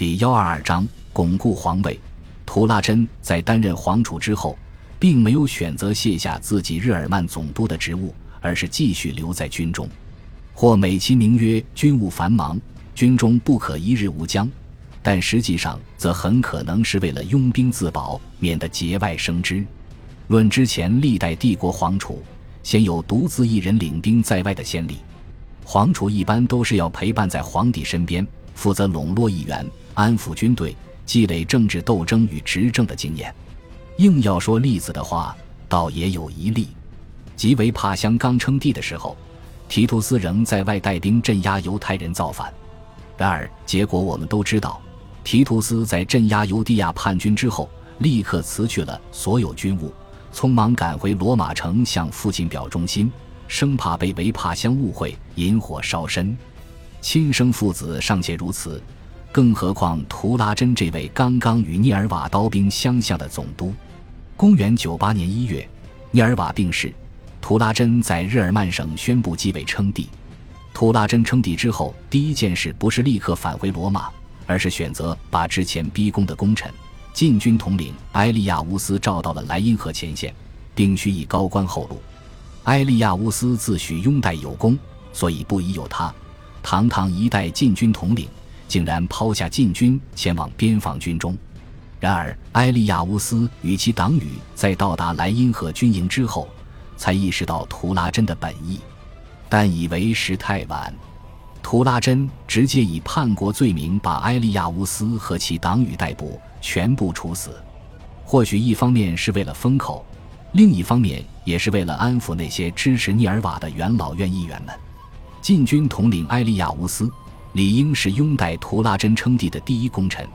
第幺二二章巩固皇位。图拉真在担任皇储之后，并没有选择卸下自己日耳曼总督的职务，而是继续留在军中，或美其名曰军务繁忙，军中不可一日无将。但实际上，则很可能是为了拥兵自保，免得节外生枝。论之前历代帝国皇储，鲜有独自一人领兵在外的先例。皇储一般都是要陪伴在皇帝身边，负责笼络议员、安抚军队、积累政治斗争与执政的经验。硬要说例子的话，倒也有一例，即为帕乡刚称帝的时候，提图斯仍在外带兵镇压犹太人造反。然而结果我们都知道。提图斯在镇压犹地亚叛军之后，立刻辞去了所有军务，匆忙赶回罗马城向父亲表忠心，生怕被维帕乡误会，引火烧身。亲生父子尚且如此，更何况图拉真这位刚刚与涅尔瓦刀兵相向的总督？公元九八年一月，涅尔瓦病逝，图拉真在日耳曼省宣布继位称帝。图拉真称帝之后，第一件事不是立刻返回罗马。而是选择把之前逼宫的功臣、禁军统领埃利亚乌斯召到了莱茵河前线，并许以高官厚禄。埃利亚乌斯自诩拥戴有功，所以不疑有他。堂堂一代禁军统领，竟然抛下禁军前往边防军中。然而，埃利亚乌斯与其党羽在到达莱茵河军营之后，才意识到图拉真的本意，但已为时太晚。图拉真直接以叛国罪名把埃利亚乌斯和其党羽逮捕，全部处死。或许一方面是为了封口，另一方面也是为了安抚那些支持涅尔瓦的元老院议员们。禁军统领埃利亚乌斯理应是拥戴图拉真称帝的第一功臣，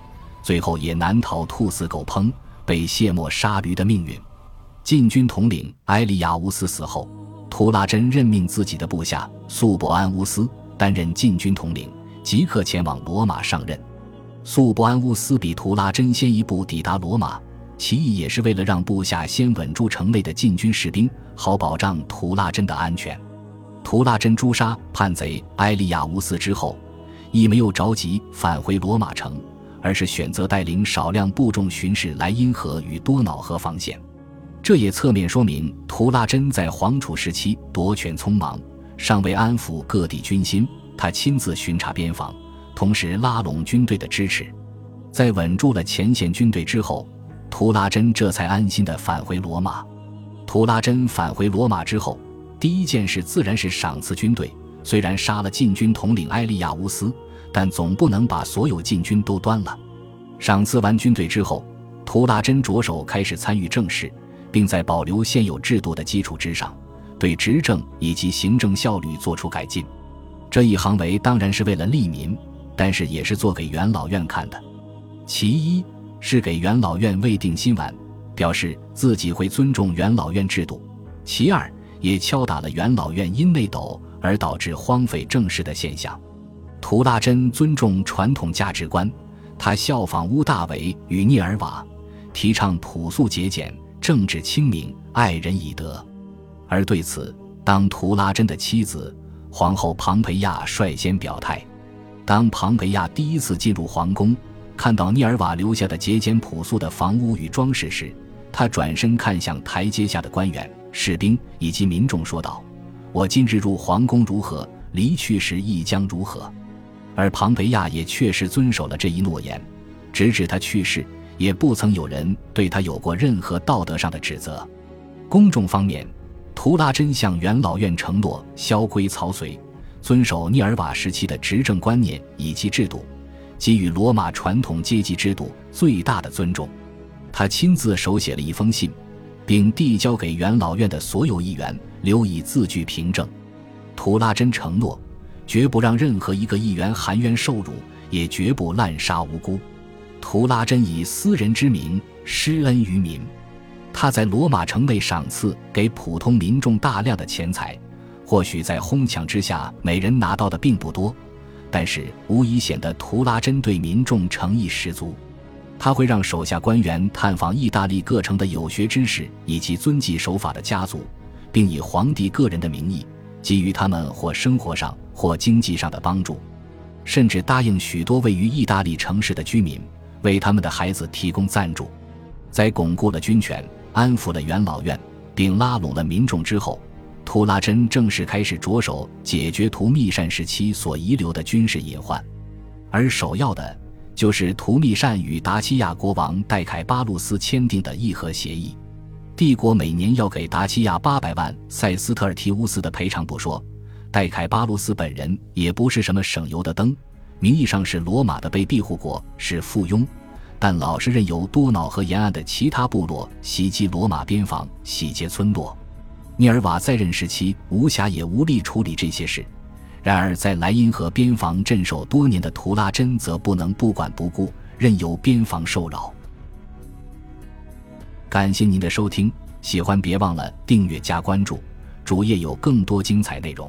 最后也难逃兔死狗烹、被卸磨杀驴的命运。禁军统领埃利亚乌斯死后，图拉真任命自己的部下素伯安乌斯。担任禁军统领，即刻前往罗马上任。素伯安乌斯比图拉真先一步抵达罗马，其意也是为了让部下先稳住城内的禁军士兵，好保障图拉真的安全。图拉真诛杀叛贼埃利亚乌斯之后，亦没有着急返回罗马城，而是选择带领少量部众巡视莱茵河与多瑙河防线。这也侧面说明图拉真在皇储时期夺权匆忙。尚未安抚各地军心，他亲自巡查边防，同时拉拢军队的支持。在稳住了前线军队之后，图拉真这才安心地返回罗马。图拉真返回罗马之后，第一件事自然是赏赐军队。虽然杀了禁军统领埃利亚乌斯，但总不能把所有禁军都端了。赏赐完军队之后，图拉真着手开始参与政事，并在保留现有制度的基础之上。对执政以及行政效率做出改进，这一行为当然是为了利民，但是也是做给元老院看的。其一是给元老院未定心丸，表示自己会尊重元老院制度；其二也敲打了元老院因内斗而导致荒废政事的现象。图拉真尊重传统价值观，他效仿乌大维与涅尔瓦，提倡朴素节俭、政治清明、爱人以德。而对此，当图拉真的妻子皇后庞培亚率先表态。当庞培亚第一次进入皇宫，看到涅尔瓦留下的节俭朴素的房屋与装饰时，他转身看向台阶下的官员、士兵以及民众，说道：“我今日入皇宫如何，离去时亦将如何。”而庞培亚也确实遵守了这一诺言，直至他去世，也不曾有人对他有过任何道德上的指责。公众方面。图拉真向元老院承诺萧规曹随，遵守涅尔瓦时期的执政观念以及制度，给予罗马传统阶级制度最大的尊重。他亲自手写了一封信，并递交给元老院的所有议员，留以字据凭证。图拉真承诺，绝不让任何一个议员含冤受辱，也绝不滥杀无辜。图拉真以私人之名施恩于民。他在罗马城内赏赐给普通民众大量的钱财，或许在哄抢之下，每人拿到的并不多，但是无疑显得图拉真对民众诚意十足。他会让手下官员探访意大利各城的有学之士以及遵纪守法的家族，并以皇帝个人的名义给予他们或生活上或经济上的帮助。甚至答应许多位于意大利城市的居民为他们的孩子提供赞助。在巩固了军权、安抚了元老院，并拉拢了民众之后，图拉真正式开始着手解决图密善时期所遗留的军事隐患，而首要的就是图密善与达西亚国王戴凯巴路斯签订的议和协议。帝国每年要给达西亚八百万塞斯特尔提乌斯的赔偿不说，戴凯巴路斯本人也不是什么省油的灯，名义上是罗马的被庇护国，是附庸。但老是任由多瑙河沿岸的其他部落袭击罗马边防、洗劫村落。涅尔瓦在任时期无暇也无力处理这些事。然而，在莱茵河边防镇守多年的图拉真则不能不管不顾，任由边防受扰。感谢您的收听，喜欢别忘了订阅加关注，主页有更多精彩内容。